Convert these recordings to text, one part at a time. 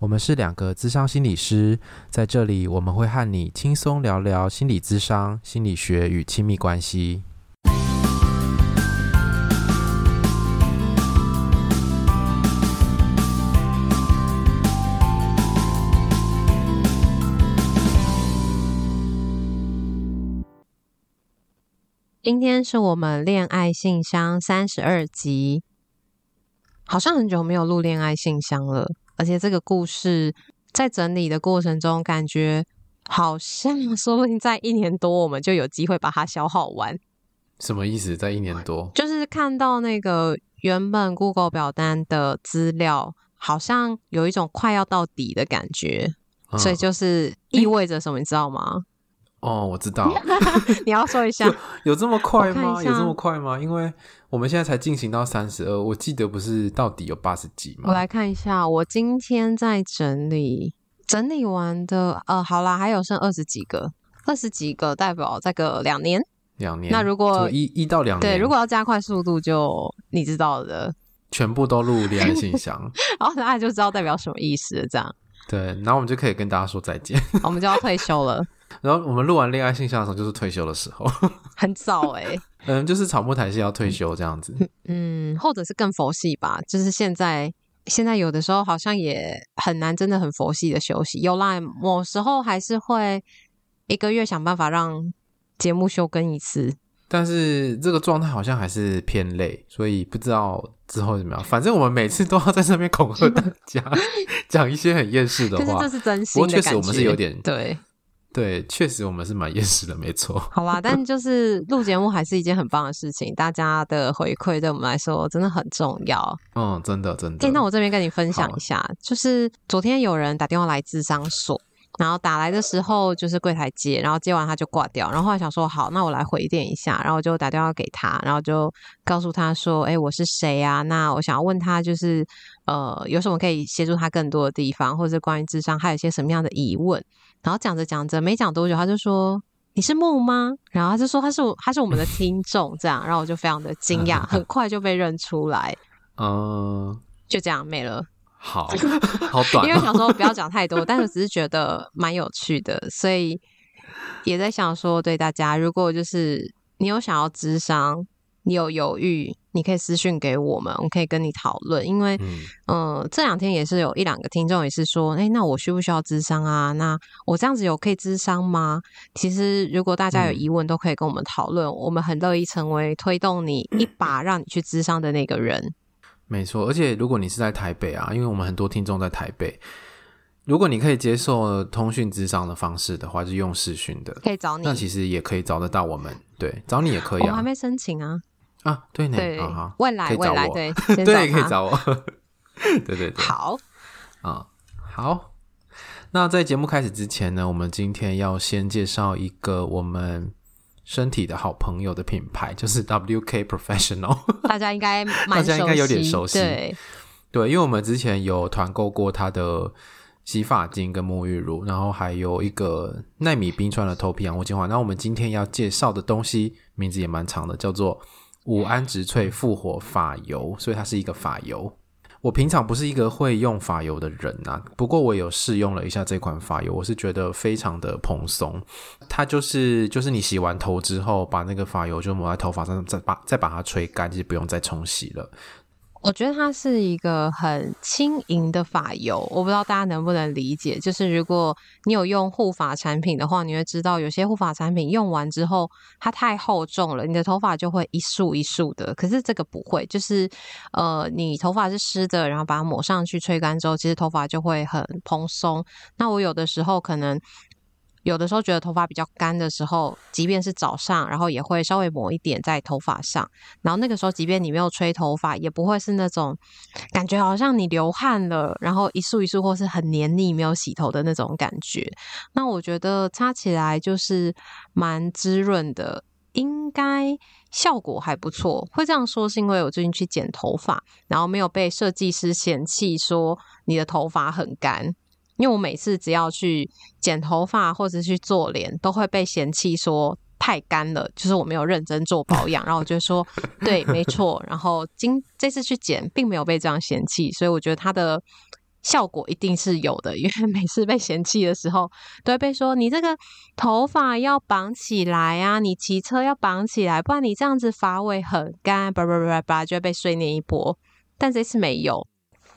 我们是两个咨商心理师，在这里我们会和你轻松聊聊心理咨商、心理学与亲密关系。今天是我们恋爱信箱三十二集，好像很久没有录恋爱信箱了。而且这个故事在整理的过程中，感觉好像 说不定在一年多，我们就有机会把它消耗完。什么意思？在一年多？就是看到那个原本 Google 表单的资料，好像有一种快要到底的感觉，嗯、所以就是意味着什么，你知道吗？哦，我知道。你要说一下，有，有这么快吗？有这么快吗？因为我们现在才进行到三十二，我记得不是到底有八十集吗？我来看一下，我今天在整理，整理完的，呃，好啦，还有剩二十几个，二十几个代表再个两年，两年。那如果一一到两年，对，如果要加快速度就，就你知道的，全部都录恋爱信箱，然后大家就知道代表什么意思了，这样。对，然后我们就可以跟大家说再见，我们就要退休了。然后我们录完恋爱信箱的时候，就是退休的时候，很早哎、欸。嗯，就是草木谈心要退休这样子。嗯，或者是更佛系吧，就是现在现在有的时候好像也很难，真的很佛系的休息。有啦，某时候还是会一个月想办法让节目休更一次。但是这个状态好像还是偏累，所以不知道之后怎么样。反正我们每次都要在这边恐吓大家，讲一些很厌世的话。可是这是真心的感觉。不过确实我们是有点对。对，确实我们是蛮厌世的，没错。好啦，但就是录节目还是一件很棒的事情，大家的回馈对我们来说真的很重要。嗯，真的真的。欸，那我这边跟你分享一下，就是昨天有人打电话来智商所，然后打来的时候就是柜台接，然后接完他就挂掉，然后后来想说好，那我来回电一下，然后我就打电话给他，然后就告诉他说，哎，我是谁啊？那我想要问他，就是呃，有什么可以协助他更多的地方，或者是关于智商，还有一些什么样的疑问？然后讲着讲着，没讲多久，他就说：“你是木吗？”然后他就说：“他是我，他是我们的听众。”这样，然后我就非常的惊讶，很快就被认出来。嗯，就这样没了。好，好短哦。因为想说不要讲太多，但是只是觉得蛮有趣的，所以也在想说，对大家，如果就是你有想要咨商，你有犹豫。你可以私讯给我们，我们可以跟你讨论。因为，嗯，呃、这两天也是有一两个听众也是说，哎，那我需不需要咨商啊？那我这样子有可以咨商吗？其实，如果大家有疑问，都可以跟我们讨论。嗯、我们很乐意成为推动你一把，让你去咨商的那个人。没错，而且如果你是在台北啊，因为我们很多听众在台北，如果你可以接受通讯咨商的方式的话，就用视讯的，可以找你。那其实也可以找得到我们，对，找你也可以啊。我还没申请啊。啊，对呢，对，好好未来未来 对，对，可以找我，对对对，好，啊，好。那在节目开始之前呢，我们今天要先介绍一个我们身体的好朋友的品牌，就是 WK Professional，大家应该蛮大家应该有点熟悉，对，对，因为我们之前有团购过他的洗发精跟沐浴乳，然后还有一个奈米冰川的头皮养护精华。那我们今天要介绍的东西名字也蛮长的，叫做。五安植萃复活发油，所以它是一个发油。我平常不是一个会用发油的人呐、啊，不过我有试用了一下这款发油，我是觉得非常的蓬松。它就是就是你洗完头之后，把那个发油就抹在头发上，再把再把它吹干，就不用再冲洗了。我觉得它是一个很轻盈的发油，我不知道大家能不能理解。就是如果你有用护发产品的话，你会知道有些护发产品用完之后它太厚重了，你的头发就会一束一束的。可是这个不会，就是呃，你头发是湿的，然后把它抹上去吹干之后，其实头发就会很蓬松。那我有的时候可能。有的时候觉得头发比较干的时候，即便是早上，然后也会稍微抹一点在头发上。然后那个时候，即便你没有吹头发，也不会是那种感觉好像你流汗了，然后一束一束或是很黏腻没有洗头的那种感觉。那我觉得擦起来就是蛮滋润的，应该效果还不错。会这样说是因为我最近去剪头发，然后没有被设计师嫌弃说你的头发很干。因为我每次只要去剪头发或者去做脸，都会被嫌弃说太干了，就是我没有认真做保养。然后我就说，对，没错。然后今这次去剪，并没有被这样嫌弃，所以我觉得它的效果一定是有的。因为每次被嫌弃的时候，都会被说你这个头发要绑起来啊，你骑车要绑起来，不然你这样子发尾很干，叭叭叭叭，就会被碎念一波。但这次没有。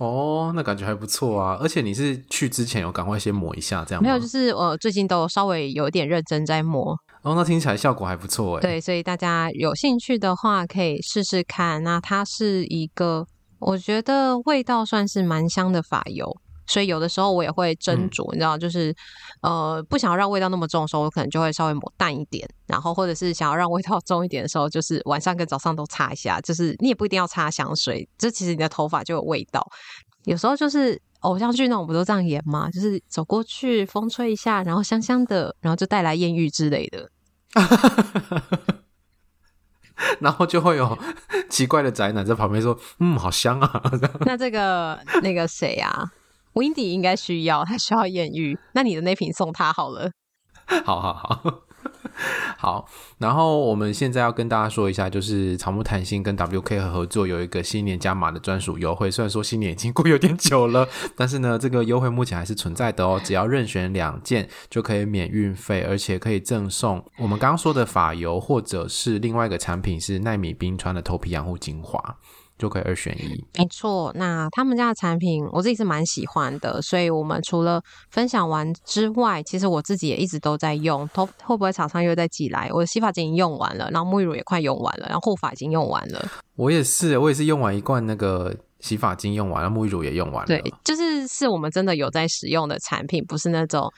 哦，那感觉还不错啊！而且你是去之前有赶快先抹一下，这样吗？没有，就是我最近都稍微有一点认真在抹。哦，那听起来效果还不错哎。对，所以大家有兴趣的话可以试试看。那它是一个，我觉得味道算是蛮香的发油。所以有的时候我也会斟酌，嗯、你知道，就是呃，不想要让味道那么重的时候，我可能就会稍微抹淡一点。然后或者是想要让味道重一点的时候，就是晚上跟早上都擦一下。就是你也不一定要擦香水，这其实你的头发就有味道。有时候就是偶像剧那种不都这样演吗？就是走过去风吹一下，然后香香的，然后就带来艳遇之类的。然后就会有奇怪的宅男在旁边说：“嗯，好香啊。”那这个那个谁啊？Windy 应该需要，他需要艳遇。那你的那瓶送他好了。好 好好。好，然后我们现在要跟大家说一下，就是草木谈心跟 WK 和合作有一个新年加码的专属优惠。虽然说新年已经过有点久了，但是呢，这个优惠目前还是存在的哦。只要任选两件就可以免运费，而且可以赠送我们刚刚说的发油，或者是另外一个产品是奈米冰川的头皮养护精华。就可以二选一，没错。那他们家的产品我自己是蛮喜欢的，所以我们除了分享完之外，其实我自己也一直都在用。头会不会厂商又在寄来？我的洗发精已经用完了，然后沐浴乳也快用完了，然后护发已经用完了。我也是，我也是用完一罐那个洗发精用完了，沐浴乳也用完了。对，就是是我们真的有在使用的产品，不是那种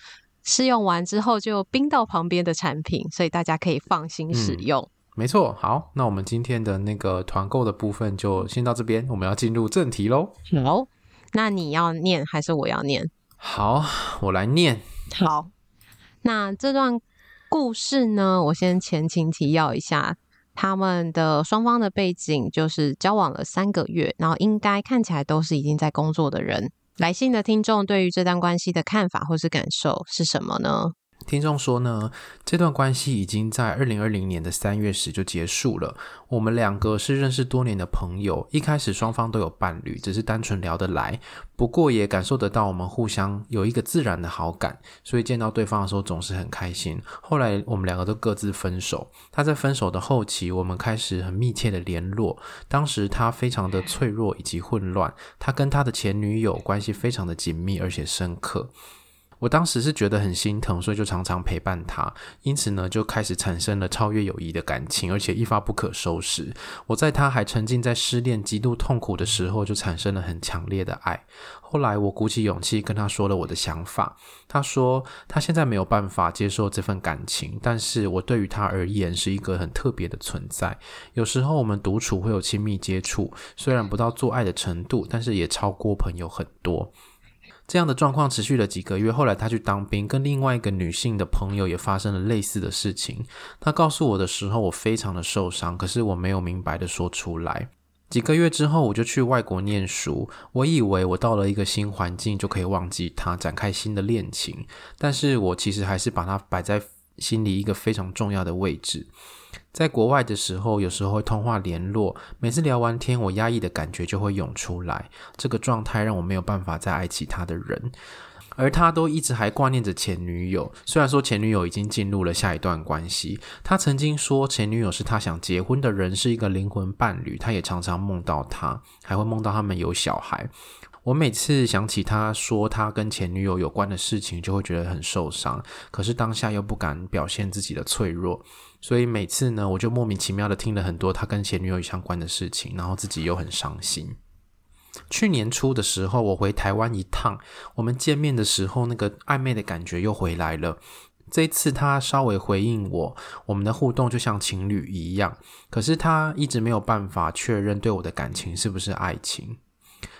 试用完之后就冰到旁边的产品，所以大家可以放心使用。嗯没错，好，那我们今天的那个团购的部分就先到这边，我们要进入正题喽。好，那你要念还是我要念？好，我来念。好，那这段故事呢，我先前情提要一下，他们的双方的背景就是交往了三个月，然后应该看起来都是已经在工作的人。来信的听众对于这段关系的看法或是感受是什么呢？听众说呢，这段关系已经在二零二零年的三月时就结束了。我们两个是认识多年的朋友，一开始双方都有伴侣，只是单纯聊得来。不过也感受得到我们互相有一个自然的好感，所以见到对方的时候总是很开心。后来我们两个都各自分手。他在分手的后期，我们开始很密切的联络。当时他非常的脆弱以及混乱，他跟他的前女友关系非常的紧密而且深刻。我当时是觉得很心疼，所以就常常陪伴他，因此呢，就开始产生了超越友谊的感情，而且一发不可收拾。我在他还沉浸在失恋、极度痛苦的时候，就产生了很强烈的爱。后来我鼓起勇气跟他说了我的想法，他说他现在没有办法接受这份感情，但是我对于他而言是一个很特别的存在。有时候我们独处会有亲密接触，虽然不到做爱的程度，但是也超过朋友很多。这样的状况持续了几个月，后来他去当兵，跟另外一个女性的朋友也发生了类似的事情。他告诉我的时候，我非常的受伤，可是我没有明白的说出来。几个月之后，我就去外国念书，我以为我到了一个新环境就可以忘记他，展开新的恋情，但是我其实还是把他摆在心里一个非常重要的位置。在国外的时候，有时候会通话联络，每次聊完天，我压抑的感觉就会涌出来。这个状态让我没有办法再爱其他的人。而他都一直还挂念着前女友。虽然说前女友已经进入了下一段关系，他曾经说前女友是他想结婚的人，是一个灵魂伴侣。他也常常梦到他，还会梦到他们有小孩。我每次想起他说他跟前女友有关的事情，就会觉得很受伤。可是当下又不敢表现自己的脆弱，所以每次呢，我就莫名其妙的听了很多他跟前女友相关的事情，然后自己又很伤心。去年初的时候，我回台湾一趟，我们见面的时候，那个暧昧的感觉又回来了。这一次他稍微回应我，我们的互动就像情侣一样，可是他一直没有办法确认对我的感情是不是爱情。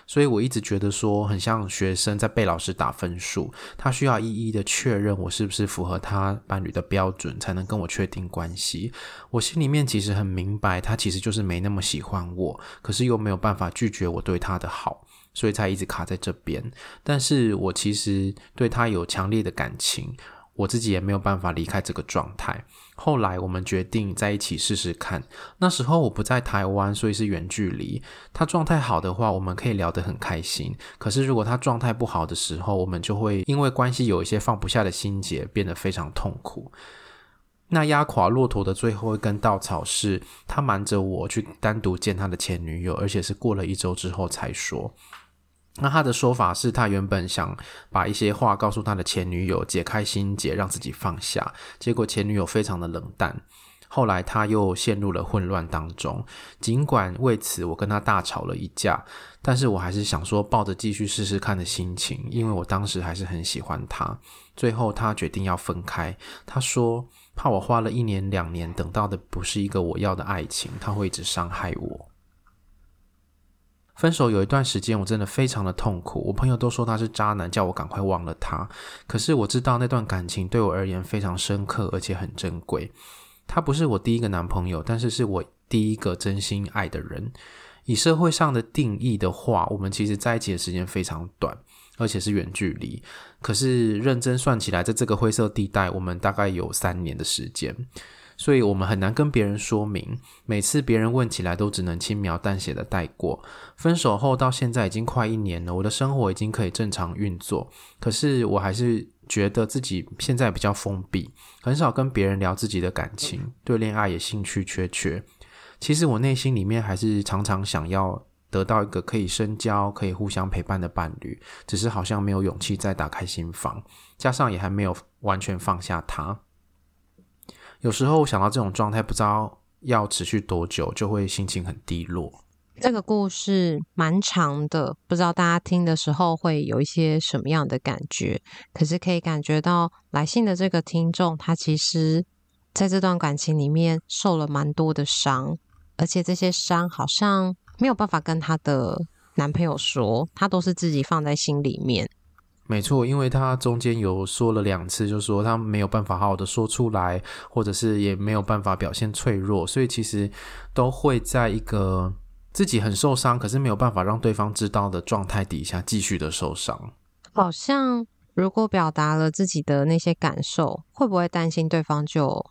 所以我一直觉得说，很像学生在被老师打分数，他需要一一的确认我是不是符合他伴侣的标准，才能跟我确定关系。我心里面其实很明白，他其实就是没那么喜欢我，可是又没有办法拒绝我对他的好，所以才一直卡在这边。但是我其实对他有强烈的感情。我自己也没有办法离开这个状态。后来我们决定在一起试试看。那时候我不在台湾，所以是远距离。他状态好的话，我们可以聊得很开心。可是如果他状态不好的时候，我们就会因为关系有一些放不下的心结，变得非常痛苦。那压垮骆驼的最后一根稻草是，他瞒着我去单独见他的前女友，而且是过了一周之后才说。那他的说法是他原本想把一些话告诉他的前女友，解开心结，让自己放下。结果前女友非常的冷淡，后来他又陷入了混乱当中。尽管为此我跟他大吵了一架，但是我还是想说抱着继续试试看的心情，因为我当时还是很喜欢他。最后他决定要分开，他说怕我花了一年两年等到的不是一个我要的爱情，他会一直伤害我。分手有一段时间，我真的非常的痛苦。我朋友都说他是渣男，叫我赶快忘了他。可是我知道那段感情对我而言非常深刻，而且很珍贵。他不是我第一个男朋友，但是是我第一个真心爱的人。以社会上的定义的话，我们其实在一起的时间非常短，而且是远距离。可是认真算起来，在这个灰色地带，我们大概有三年的时间。所以我们很难跟别人说明，每次别人问起来都只能轻描淡写的带过。分手后到现在已经快一年了，我的生活已经可以正常运作，可是我还是觉得自己现在比较封闭，很少跟别人聊自己的感情，对恋爱也兴趣缺缺。其实我内心里面还是常常想要得到一个可以深交、可以互相陪伴的伴侣，只是好像没有勇气再打开心房，加上也还没有完全放下他。有时候我想到这种状态，不知道要持续多久，就会心情很低落。这个故事蛮长的，不知道大家听的时候会有一些什么样的感觉。可是可以感觉到来信的这个听众，他其实在这段感情里面受了蛮多的伤，而且这些伤好像没有办法跟他的男朋友说，他都是自己放在心里面。没错，因为他中间有说了两次，就是说他没有办法好好的说出来，或者是也没有办法表现脆弱，所以其实都会在一个自己很受伤，可是没有办法让对方知道的状态底下继续的受伤。好像如果表达了自己的那些感受，会不会担心对方就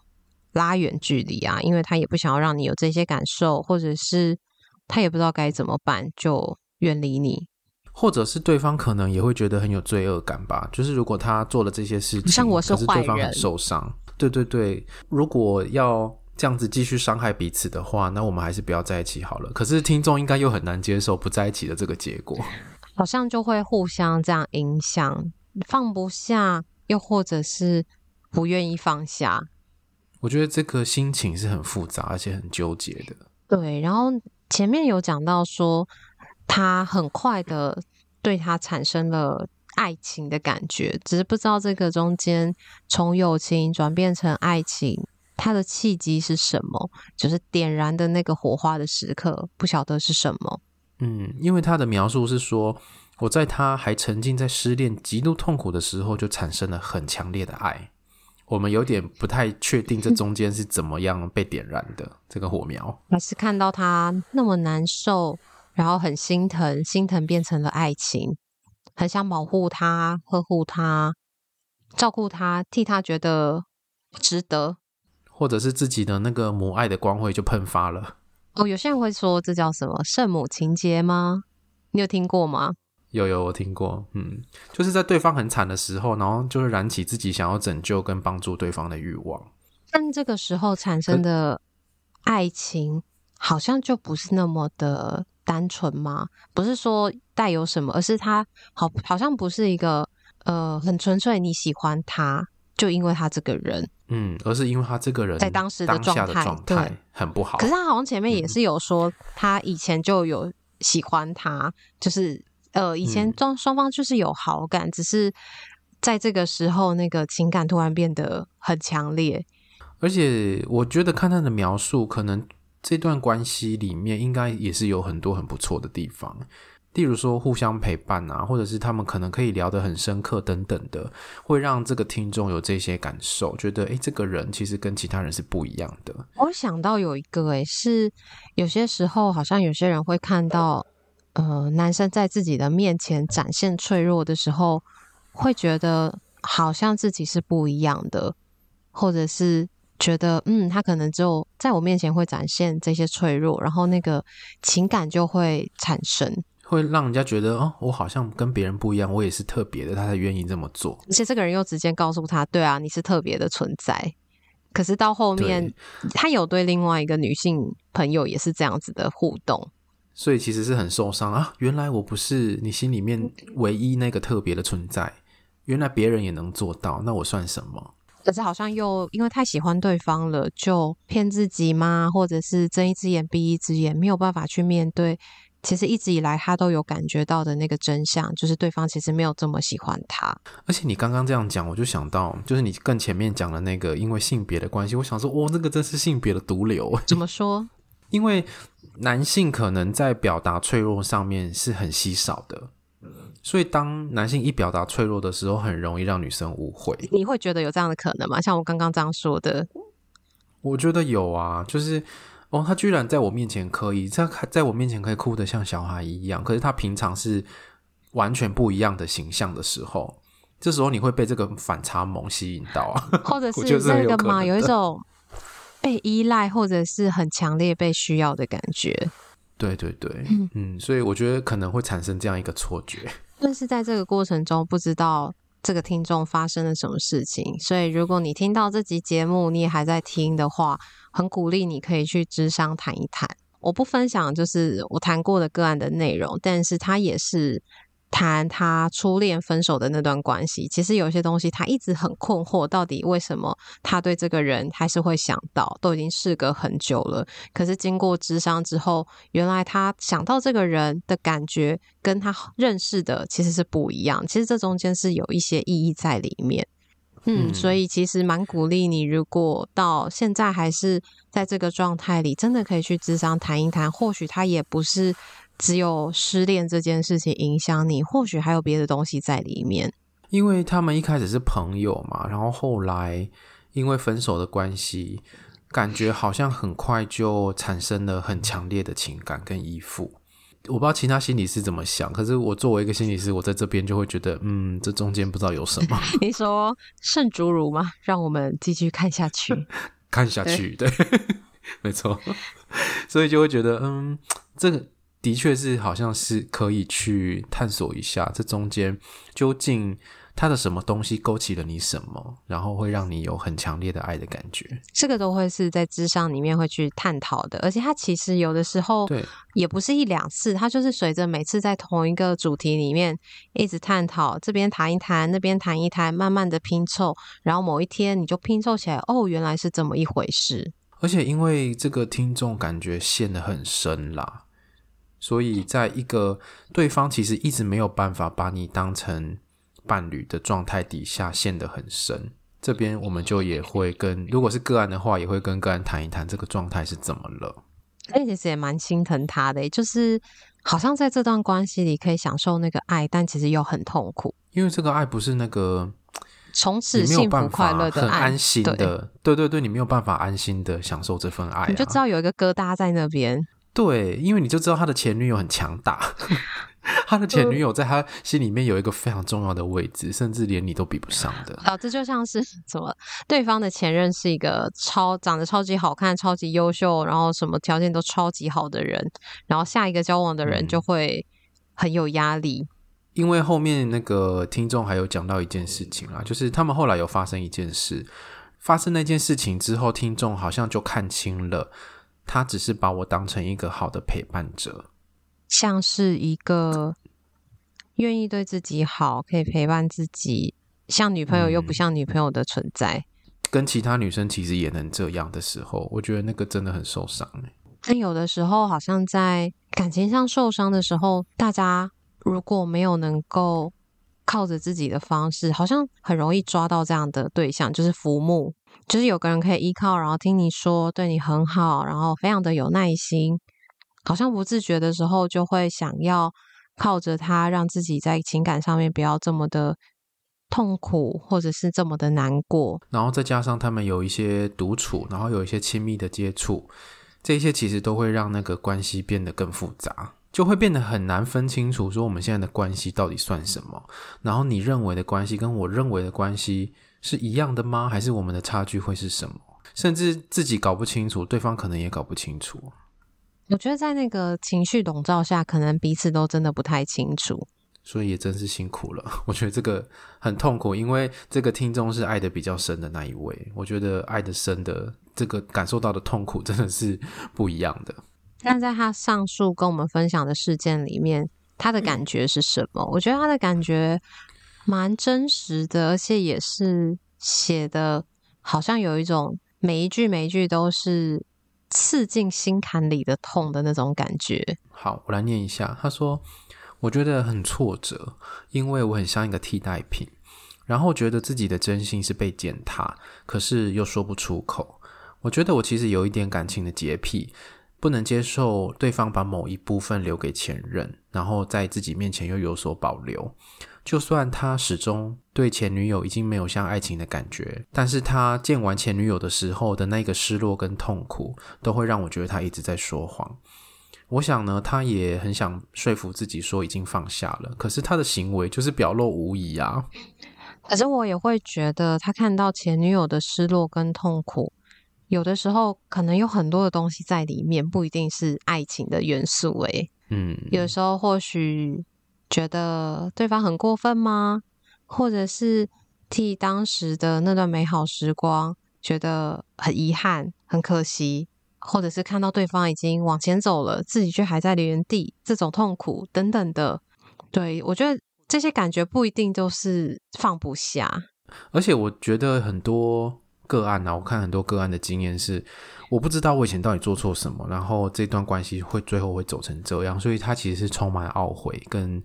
拉远距离啊？因为他也不想要让你有这些感受，或者是他也不知道该怎么办，就远离你。或者是对方可能也会觉得很有罪恶感吧，就是如果他做了这些事情，像我是坏人，可是对方很受伤，对对对，如果要这样子继续伤害彼此的话，那我们还是不要在一起好了。可是听众应该又很难接受不在一起的这个结果，好像就会互相这样影响，放不下，又或者是不愿意放下。我觉得这个心情是很复杂而且很纠结的。对，然后前面有讲到说。他很快的对他产生了爱情的感觉，只是不知道这个中间从友情转变成爱情，他的契机是什么？就是点燃的那个火花的时刻，不晓得是什么。嗯，因为他的描述是说，我在他还沉浸在失恋极度痛苦的时候，就产生了很强烈的爱。我们有点不太确定这中间是怎么样被点燃的这个火苗，还是看到他那么难受。然后很心疼，心疼变成了爱情，很想保护他、呵护他、照顾他，替他觉得值得，或者是自己的那个母爱的光辉就喷发了。哦，有些人会说这叫什么圣母情节吗？你有听过吗？有有，我听过，嗯，就是在对方很惨的时候，然后就是燃起自己想要拯救跟帮助对方的欲望。但这个时候产生的爱情，好像就不是那么的单纯吗？不是说带有什么，而是他好好像不是一个呃很纯粹你喜欢他，就因为他这个人，嗯，而是因为他这个人在当时的状态对很不好。可是他好像前面也是有说，他以前就有喜欢他，嗯、就是。呃，以前双双方就是有好感，嗯，只是在这个时候，那个情感突然变得很强烈。而且，我觉得看他的描述，可能这段关系里面应该也是有很多很不错的地方，例如说互相陪伴啊，或者是他们可能可以聊得很深刻等等的，会让这个听众有这些感受，觉得诶，这个人其实跟其他人是不一样的。我想到有一个诶，是有些时候好像有些人会看到。呃，男生在自己的面前展现脆弱的时候，会觉得好像自己是不一样的，或者是觉得，嗯，他可能就在我面前会展现这些脆弱，然后那个情感就会产生，会让人家觉得，哦，我好像跟别人不一样，我也是特别的，他才愿意这么做。而且这个人又直接告诉他，对啊，你是特别的存在。可是到后面，他有对另外一个女性朋友也是这样子的互动。所以其实是很受伤啊！原来我不是你心里面唯一那个特别的存在，原来别人也能做到，那我算什么？可是好像又因为太喜欢对方了，就骗自己吗？或者是睁一只眼闭一只眼，没有办法去面对。其实一直以来他都有感觉到的那个真相，就是对方其实没有这么喜欢他。而且你刚刚这样讲，我就想到，就是你更前面讲的那个，因为性别的关系，我想说，哦，那个真是性别的毒瘤。怎么说？因为。男性可能在表达脆弱上面是很稀少的，所以当男性一表达脆弱的时候，很容易让女生误会。你会觉得有这样的可能吗？像我刚刚这样说的，我觉得有啊，就是哦，他居然在我面前可以在在我面前可以哭得像小孩一样，可是他平常是完全不一样的形象的时候，这时候你会被这个反差萌吸引到啊，或者是这个吗？有一种。被依赖或者是很强烈被需要的感觉，对对对，嗯嗯，所以我觉得可能会产生这样一个错觉。但是在这个过程中，不知道这个听众发生了什么事情，所以如果你听到这集节目，你也还在听的话，很鼓励你可以去智商谈一谈。我不分享就是我谈过的个案的内容，但是它也是。谈他初恋分手的那段关系，其实有些东西他一直很困惑，到底为什么他对这个人还是会想到？都已经事隔很久了，可是经过智商之后，原来他想到这个人的感觉跟他认识的其实是不一样。其实这中间是有一些意义在里面。嗯，嗯，所以其实蛮鼓励你，如果到现在还是在这个状态里，真的可以去智商谈一谈，或许他也不是。只有失恋这件事情影响你，或许还有别的东西在里面。因为他们一开始是朋友嘛，然后后来因为分手的关系，感觉好像很快就产生了很强烈的情感跟依附。我不知道其他心理师怎么想，可是我作为一个心理师，我在这边就会觉得，嗯，这中间不知道有什么。你说圣主乳吗？让我们继续看下去，看下去，对，对 没错。所以就会觉得，嗯，这个。的确是，好像是可以去探索一下，这中间究竟他的什么东西勾起了你什么，然后会让你有很强烈的爱的感觉。这个都会是在智商里面会去探讨的，而且它其实有的时候也不是一两次，它就是随着每次在同一个主题里面一直探讨，这边谈一谈，那边谈一谈，慢慢的拼凑，然后某一天你就拼凑起来，哦，原来是这么一回事。而且因为这个听众感觉陷得很深啦。所以，在一个对方其实一直没有办法把你当成伴侣的状态底下，陷得很深。这边我们就也会跟，如果是个案的话，也会跟个案谈一谈这个状态是怎么了。哎，其实也蛮心疼他的，就是好像在这段关系里可以享受那个爱，但其实又很痛苦，因为这个爱不是那个从此幸福快乐的爱，很安心的。对，对对对，你没有办法安心的享受这份爱啊，你就知道有一个疙瘩在那边。对，因为你就知道他的前女友很强大，他的前女友在他心里面有一个非常重要的位置，甚至连你都比不上的。啊，这就像是什么？对方的前任是一个超长得超级好看、超级优秀，然后什么条件都超级好的人，然后下一个交往的人就会很有压力。因为后面那个听众还有讲到一件事情啦，就是他们后来有发生一件事，发生那件事情之后，听众好像就看清了，他只是把我当成一个好的陪伴者，像是一个愿意对自己好，可以陪伴自己，像女朋友又不像女朋友的存在。嗯跟其他女生其实也能这样的时候，我觉得那个真的很受伤。但有的时候，好像在感情上受伤的时候，大家如果没有能够靠着自己的方式，好像很容易抓到这样的对象，就是浮木，就是有个人可以依靠，然后听你说，对你很好，然后非常的有耐心，好像不自觉的时候就会想要靠着他，让自己在情感上面不要这么的。痛苦，或者是这么的难过，然后再加上他们有一些独处，然后有一些亲密的接触，这些其实都会让那个关系变得更复杂，就会变得很难分清楚，说我们现在的关系到底算什么？然后你认为的关系跟我认为的关系是一样的吗？还是我们的差距会是什么？甚至自己搞不清楚，对方可能也搞不清楚。我觉得在那个情绪笼罩下，可能彼此都真的不太清楚。所以也真是辛苦了，我觉得这个很痛苦，因为这个听众是爱的比较深的那一位，我觉得爱的深的这个感受到的痛苦真的是不一样的。但在他上述跟我们分享的事件里面，他的感觉是什么？我觉得他的感觉蛮真实的，而且也是写的，好像有一种每一句每一句都是刺进心坎里的痛的那种感觉。好，我来念一下，他说。我觉得很挫折，因为我很像一个替代品，然后觉得自己的真心是被践踏，可是又说不出口。我觉得我其实有一点感情的洁癖，不能接受对方把某一部分留给前任，然后在自己面前又有所保留。就算他始终对前女友已经没有像爱情的感觉，但是他见完前女友的时候的那个失落跟痛苦，都会让我觉得他一直在说谎。我想呢，他也很想说服自己说已经放下了，可是他的行为就是表露无遗啊。可是我也会觉得，他看到前女友的失落跟痛苦，有的时候可能有很多的东西在里面，不一定是爱情的元素。诶，嗯，有时候或许觉得对方很过分吗？或者是替当时的那段美好时光觉得很遗憾、很可惜。或者是看到对方已经往前走了，自己却还在原地，这种痛苦等等的，对，我觉得这些感觉不一定都是放不下。而且我觉得很多个案啊，我看很多个案的经验是，我不知道我以前到底做错什么，然后这段关系会最后会走成这样，所以他其实是充满懊悔跟。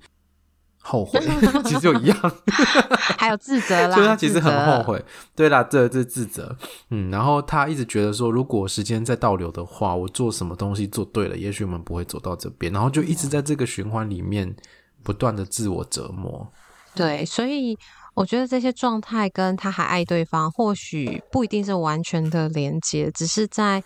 后悔 其实就一样，还有自责啦。所以他其实很后悔。对啦，这这自责。嗯，然后他一直觉得说，如果时间再倒流的话，我做什么东西做对了，也许我们不会走到这边。然后就一直在这个循环里面不断的自我折磨。对，所以我觉得这些状态跟他还爱对方，或许不一定是完全的连接，只是在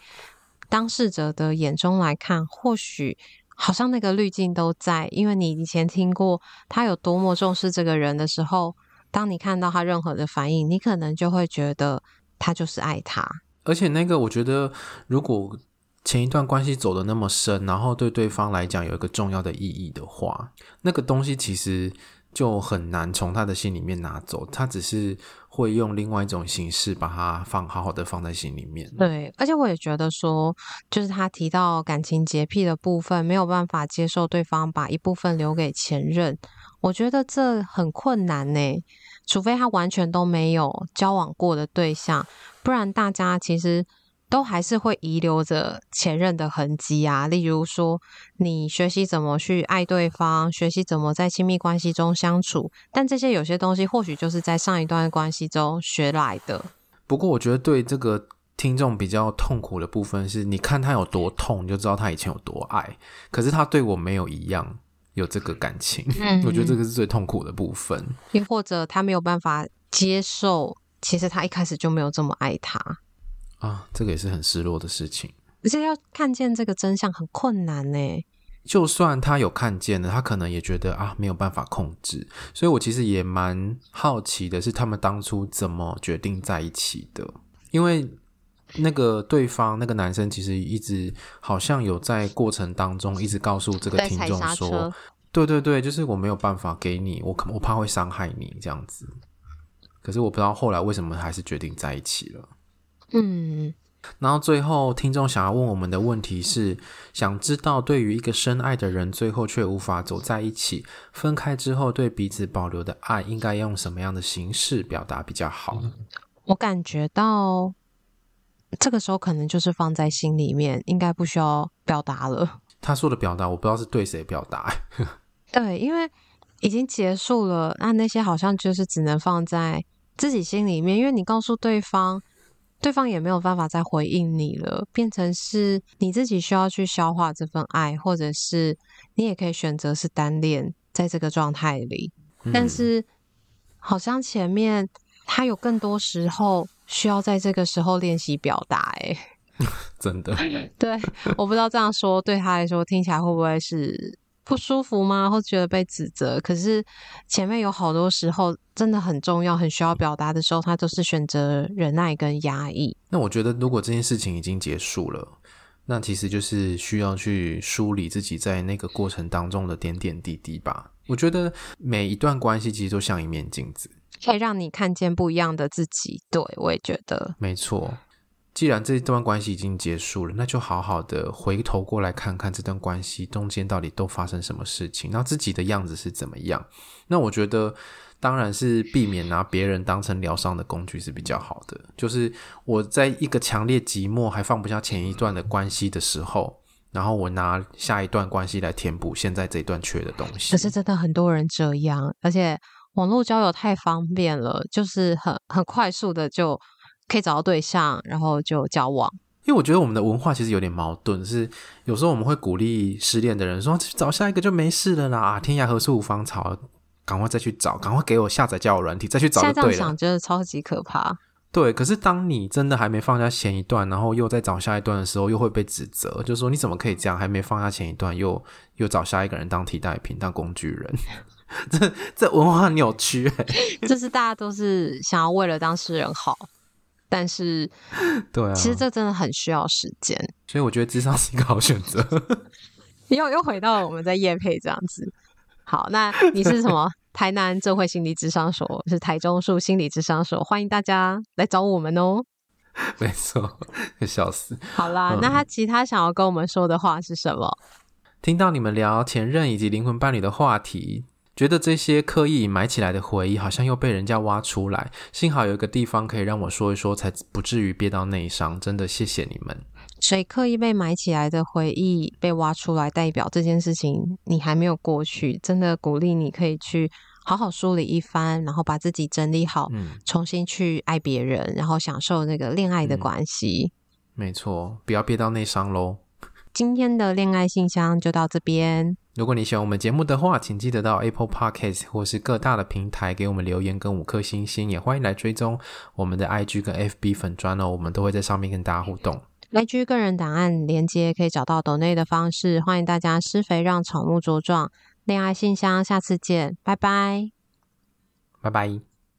当事者的眼中来看，或许。好像那个滤镜都在，因为你以前听过他有多么重视这个人的时候，当你看到他任何的反应，你可能就会觉得他就是爱他。而且那个，我觉得如果前一段关系走得那么深，然后对对方来讲有一个重要的意义的话，那个东西其实就很难从他的心里面拿走，他只是。会用另外一种形式把它放好好的放在心里面。对，而且我也觉得说，就是他提到感情洁癖的部分，没有办法接受对方把一部分留给前任，我觉得这很困难呢。除非他完全都没有交往过的对象，不然大家其实。都还是会遗留着前任的痕迹啊，例如说，你学习怎么去爱对方，学习怎么在亲密关系中相处，但这些有些东西或许就是在上一段关系中学来的。不过，我觉得对这个听众比较痛苦的部分是，你看他有多痛，你就知道他以前有多爱，可是他对我没有一样有这个感情，嗯，我觉得这个是最痛苦的部分。又或者他没有办法接受，其实他一开始就没有这么爱他。啊，这个也是很失落的事情，而且要看见这个真相很困难呢。就算他有看见了，他可能也觉得啊，没有办法控制。所以我其实也蛮好奇的是，他们当初怎么决定在一起的？因为那个对方那个男生其实一直好像有在过程当中一直告诉这个听众说，对对对，就是我没有办法给你，我可我怕会伤害你这样子。可是我不知道后来为什么还是决定在一起了。嗯。然后最后，听众想要问我们的问题是：想知道对于一个深爱的人，最后却无法走在一起，分开之后对彼此保留的爱，应该用什么样的形式表达比较好？我感觉到这个时候可能就是放在心里面，应该不需要表达了。他说的表达，我不知道是对谁表达。对，因为已经结束了，那那些好像就是只能放在自己心里面，因为你告诉对方。对方也没有办法再回应你了，变成是你自己需要去消化这份爱，或者是你也可以选择是单恋在这个状态里。嗯、但是好像前面他有更多时候需要在这个时候练习表达，哎，真的，对，我不知道这样说对他来说听起来会不会是。不舒服吗？或觉得被指责？可是前面有好多时候真的很重要、很需要表达的时候，他都是选择忍耐跟压抑。那我觉得，如果这件事情已经结束了，那其实就是需要去梳理自己在那个过程当中的点点滴滴吧。我觉得每一段关系其实都像一面镜子，可以让你看见不一样的自己。对，我也觉得没错。既然这段关系已经结束了，那就好好的回头过来看看这段关系中间到底都发生什么事情，那自己的样子是怎么样？那我觉得当然是避免拿别人当成疗伤的工具是比较好的。就是我在一个强烈寂寞还放不下前一段的关系的时候，然后我拿下一段关系来填补现在这一段缺的东西。可是真的很多人这样，而且网络交友太方便了，就是很很快速的就。可以找到对象，然后就交往。因为我觉得我们的文化其实有点矛盾，是有时候我们会鼓励失恋的人说：“找下一个就没事了啦，啊，天涯何处无芳草，赶快再去找，赶快给我下载交友软体，再去找就对了。”现在这样想，真的超级可怕。对，可是当你真的还没放下前一段，然后又再找下一段的时候，又会被指责，就是说你怎么可以这样？还没放下前一段，又又找下一个人当替代品，当工具人。这这文化扭曲，欸，就是大家都是想要为了当事人好。但是，对啊，其实这真的很需要时间，所以我觉得智商是一个好选择。又又回到了我们在业配这样子。好，那你是什么？台南智慧心理智商所，是台中树心理智商所，欢迎大家来找我们哦。没错，笑死。好啦，嗯，那他其他想要跟我们说的话是什么？听到你们聊前任以及灵魂伴侣的话题。觉得这些刻意埋起来的回忆，好像又被人家挖出来。幸好有一个地方可以让我说一说，才不至于憋到内伤。真的谢谢你们。所以刻意被埋起来的回忆被挖出来，代表这件事情你还没有过去。真的鼓励你可以去好好梳理一番，然后把自己整理好，嗯，重新去爱别人，然后享受那个恋爱的关系。嗯，没错，不要憋到内伤喽。今天的恋爱信箱就到这边。如果你喜欢我们节目的话，请记得到 Apple Podcast 或是各大的平台给我们留言跟五颗星星，也欢迎来追踪我们的 IG 跟 FB 粉砖哦，我们都会在上面跟大家互动。IG 个人档案连接可以找到抖内的方式，欢迎大家施肥让宠物茁壮。恋爱信箱，下次见，拜拜，拜拜。